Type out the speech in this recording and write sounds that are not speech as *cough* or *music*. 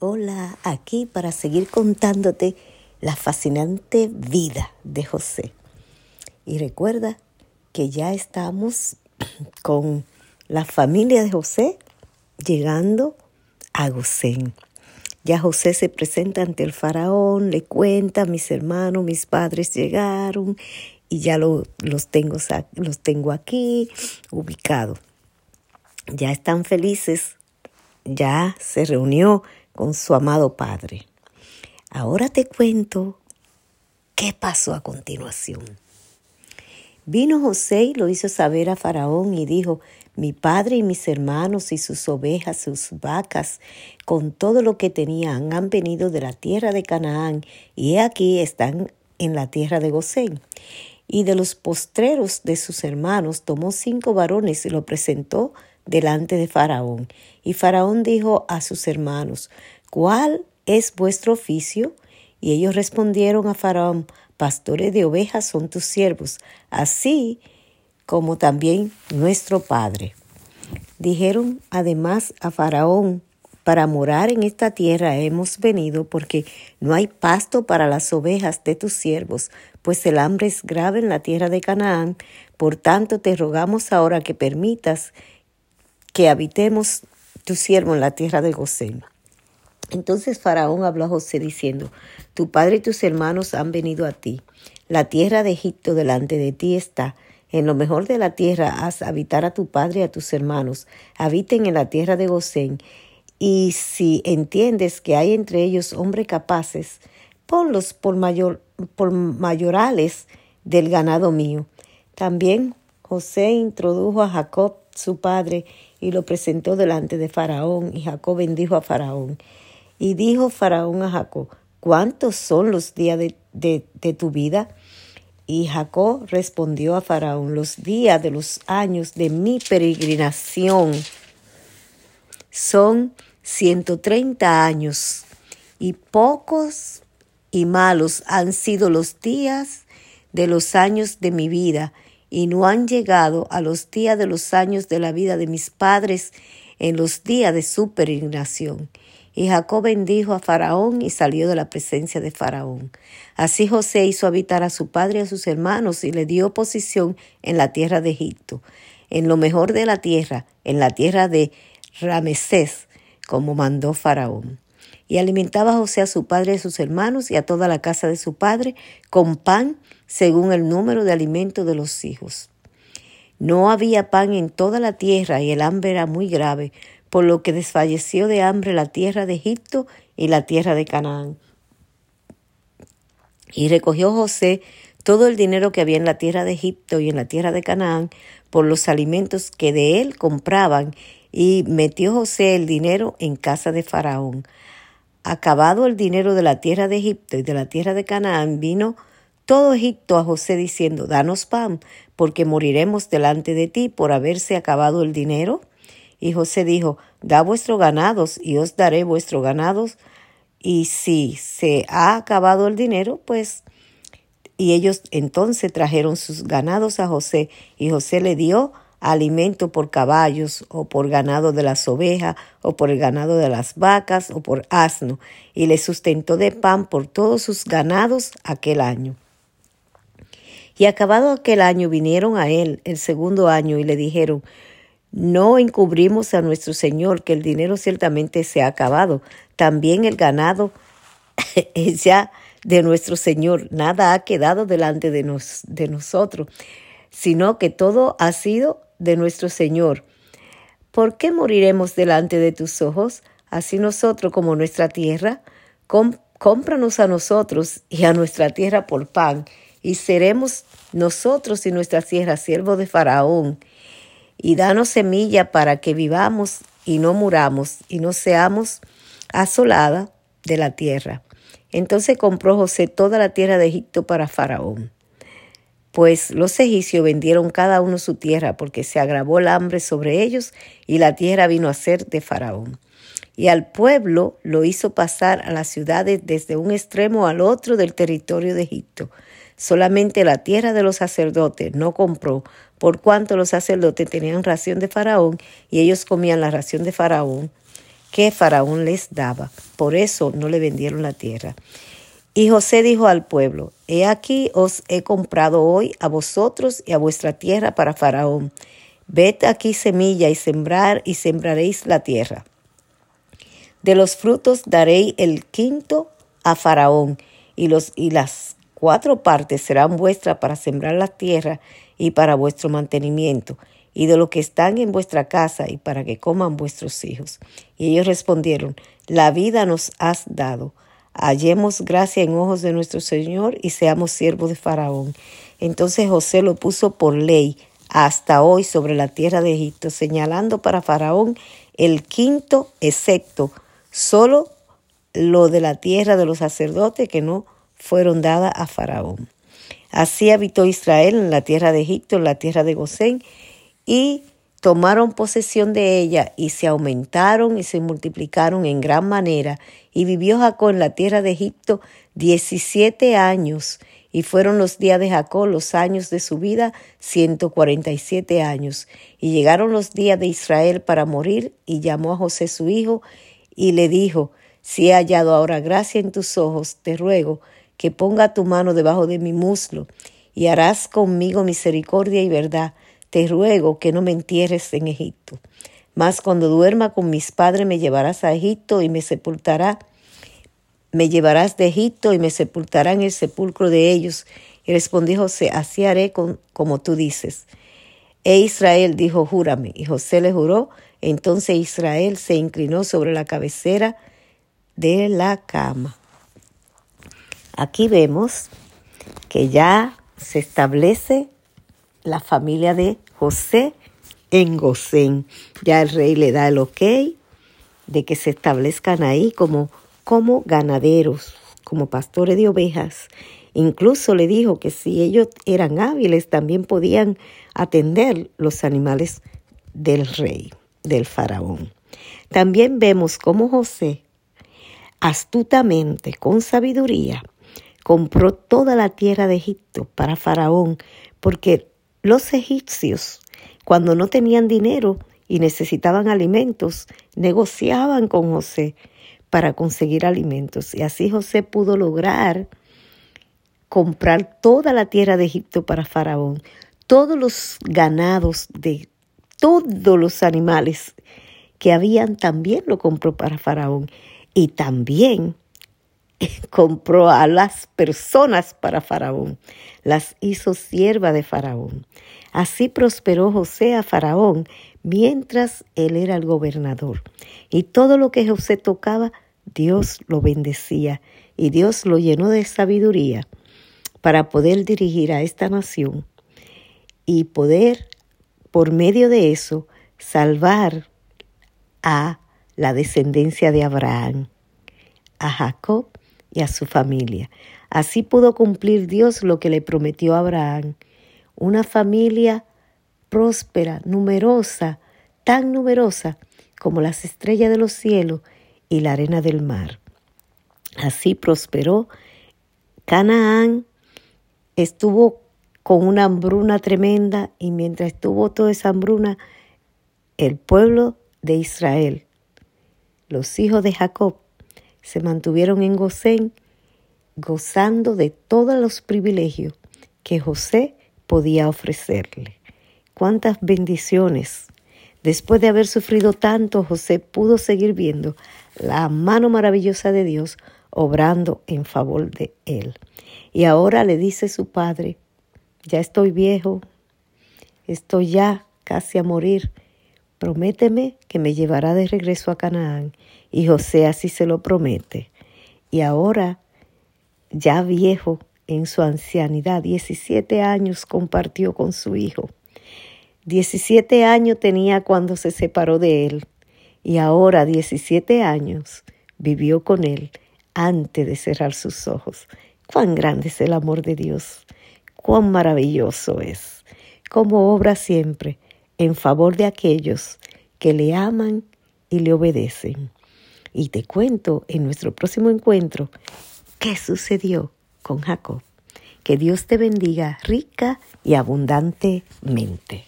Hola, aquí para seguir contándote la fascinante vida de José. Y recuerda que ya estamos *clears throat* con la familia de José llegando a Gosén. Ya José se presenta ante el faraón, le cuenta, mis hermanos, mis padres llegaron y ya los, tengo, los tengo aquí ubicados. Ya están felices, ya se reunió con su amado padre. Ahora te cuento qué pasó a continuación. Vino José y lo hizo saber a Faraón y dijo, mi padre y mis hermanos y sus ovejas, sus vacas, con todo lo que tenían, han venido de la tierra de Canaán y aquí están en la tierra de Gosén. Y de los postreros de sus hermanos tomó cinco varones y lo presentó delante de Faraón. Y Faraón dijo a sus hermanos, ¿cuál es vuestro oficio? Y ellos respondieron a Faraón, pastores de ovejas son tus siervos, así como también nuestro Padre. Dijeron además a Faraón, para morar en esta tierra hemos venido porque no hay pasto para las ovejas de tus siervos, pues el hambre es grave en la tierra de Canaán. Por tanto te rogamos ahora que permitas que habitemos tu siervo en la tierra de Gosén. Entonces Faraón habló a José diciendo, Tu padre y tus hermanos han venido a ti. La tierra de Egipto delante de ti está. En lo mejor de la tierra haz habitar a tu padre y a tus hermanos. Habiten en la tierra de Gosén. Y si entiendes que hay entre ellos hombres capaces, ponlos por, por mayorales del ganado mío. También José introdujo a Jacob, su padre, y lo presentó delante de Faraón, y Jacob bendijo a Faraón. Y dijo Faraón a Jacob, ¿cuántos son los días de, tu vida? Y Jacob respondió a Faraón, los días de los años de mi peregrinación son ciento treinta años, y pocos y malos han sido los días de los años de mi vida, y no han llegado a los días de los años de la vida de mis padres en los días de su peregrinación. Y Jacob bendijo a Faraón y salió de la presencia de Faraón. Así José hizo habitar a su padre y a sus hermanos y le dio posición en la tierra de Egipto, en lo mejor de la tierra, en la tierra de Ramesés, como mandó Faraón. Y alimentaba a José a su padre y a sus hermanos y a toda la casa de su padre con pan según el número de alimento de los hijos. No había pan en toda la tierra y el hambre era muy grave, por lo que desfalleció de hambre la tierra de Egipto y la tierra de Canaán. Y recogió José todo el dinero que había en la tierra de Egipto y en la tierra de Canaán por los alimentos que de él compraban, y metió José el dinero en casa de Faraón. Acabado el dinero de la tierra de Egipto y de la tierra de Canaán, vino todo Egipto a José diciendo, Danos pan, porque moriremos delante de ti por haberse acabado el dinero. Y José dijo, Da vuestros ganados y os daré vuestros ganados. Y si se ha acabado el dinero, pues... Y ellos entonces trajeron sus ganados a José, y José le dio alimento por caballos, o por ganado de las ovejas, o por el ganado de las vacas, o por asno, y le sustentó de pan por todos sus ganados aquel año. Y acabado aquel año vinieron a él el segundo año y le dijeron, no encubrimos a nuestro Señor que el dinero ciertamente se ha acabado. También el ganado *laughs* es ya de nuestro Señor. Nada ha quedado delante de, nos, de nosotros, sino que todo ha sido de nuestro Señor. ¿Por qué moriremos delante de tus ojos? Así nosotros como nuestra tierra. cómpranos a nosotros y a nuestra tierra por pan, y seremos nosotros y nuestra tierra siervos de Faraón y danos semilla para que vivamos y no muramos y no seamos asolada de la tierra. Entonces compró José toda la tierra de Egipto para Faraón. Pues los egipcios vendieron cada uno su tierra porque se agravó el hambre sobre ellos y la tierra vino a ser de Faraón. Y al pueblo lo hizo pasar a las ciudades desde un extremo al otro del territorio de Egipto. Solamente la tierra de los sacerdotes no compró, por cuanto los sacerdotes tenían ración de Faraón y ellos comían la ración de Faraón, que Faraón les daba. Por eso no le vendieron la tierra. Y José dijo al pueblo, He aquí os he comprado hoy a vosotros y a vuestra tierra para Faraón. Ved aquí semilla y sembrar y sembraréis la tierra. De los frutos daréis el quinto a Faraón y, los, y las cuatro partes serán vuestras para sembrar la tierra y para vuestro mantenimiento y de lo que están en vuestra casa y para que coman vuestros hijos. Y ellos respondieron, la vida nos has dado. Hallemos gracia en ojos de nuestro Señor y seamos siervos de Faraón. Entonces José lo puso por ley hasta hoy sobre la tierra de Egipto, señalando para Faraón el quinto excepto, solo lo de la tierra de los sacerdotes que no fueron dadas a Faraón. Así habitó Israel en la tierra de Egipto, en la tierra de Gosén, y tomaron posesión de ella y se aumentaron y se multiplicaron en gran manera. Y vivió Jacob en la tierra de Egipto diecisiete años y fueron los días de Jacob, los años de su vida, ciento cuarenta y siete años. Y llegaron los días de Israel para morir, y llamó a José su hijo, y le dijo, Si he hallado ahora gracia en tus ojos, te ruego que ponga tu mano debajo de mi muslo, y harás conmigo misericordia y verdad. Te ruego que no me entierres en Egipto. Mas cuando duerma con mis padres me llevarás a Egipto y me sepultará me llevarás de Egipto y me sepultará en el sepulcro de ellos. Y respondió José, así haré con, como tú dices. E Israel dijo, júrame. Y José le juró. Entonces Israel se inclinó sobre la cabecera de la cama. Aquí vemos que ya se establece la familia de José en Gosén. Ya el rey le da el ok de que se establezcan ahí como como ganaderos, como pastores de ovejas. Incluso le dijo que si ellos eran hábiles, también podían atender los animales del rey, del faraón. También vemos cómo José, astutamente, con sabiduría, compró toda la tierra de Egipto para Faraón, porque los egipcios, cuando no tenían dinero y necesitaban alimentos, negociaban con José para conseguir alimentos. Y así José pudo lograr comprar toda la tierra de Egipto para Faraón, todos los ganados de todos los animales que habían también lo compró para Faraón y también *laughs* compró a las personas para Faraón, las hizo sierva de Faraón. Así prosperó José a Faraón mientras él era el gobernador. Y todo lo que José tocaba Dios lo bendecía y Dios lo llenó de sabiduría para poder dirigir a esta nación y poder, por medio de eso, salvar a la descendencia de Abraham, a Jacob y a su familia. Así pudo cumplir Dios lo que le prometió a Abraham, una familia próspera, numerosa, tan numerosa como las estrellas de los cielos y la arena del mar. Así prosperó. Canaán estuvo con una hambruna tremenda y mientras estuvo toda esa hambruna, el pueblo de Israel, los hijos de Jacob, se mantuvieron en Gosén gozando de todos los privilegios que José podía ofrecerle. Cuántas bendiciones. Después de haber sufrido tanto, José pudo seguir viendo la mano maravillosa de Dios obrando en favor de él. Y ahora le dice su padre, ya estoy viejo, estoy ya casi a morir, prométeme que me llevará de regreso a Canaán. Y José así se lo promete. Y ahora, ya viejo, en su ancianidad, 17 años compartió con su hijo. 17 años tenía cuando se separó de él y ahora 17 años vivió con él antes de cerrar sus ojos. Cuán grande es el amor de Dios, cuán maravilloso es, cómo obra siempre en favor de aquellos que le aman y le obedecen. Y te cuento en nuestro próximo encuentro qué sucedió con Jacob. Que Dios te bendiga rica y abundantemente.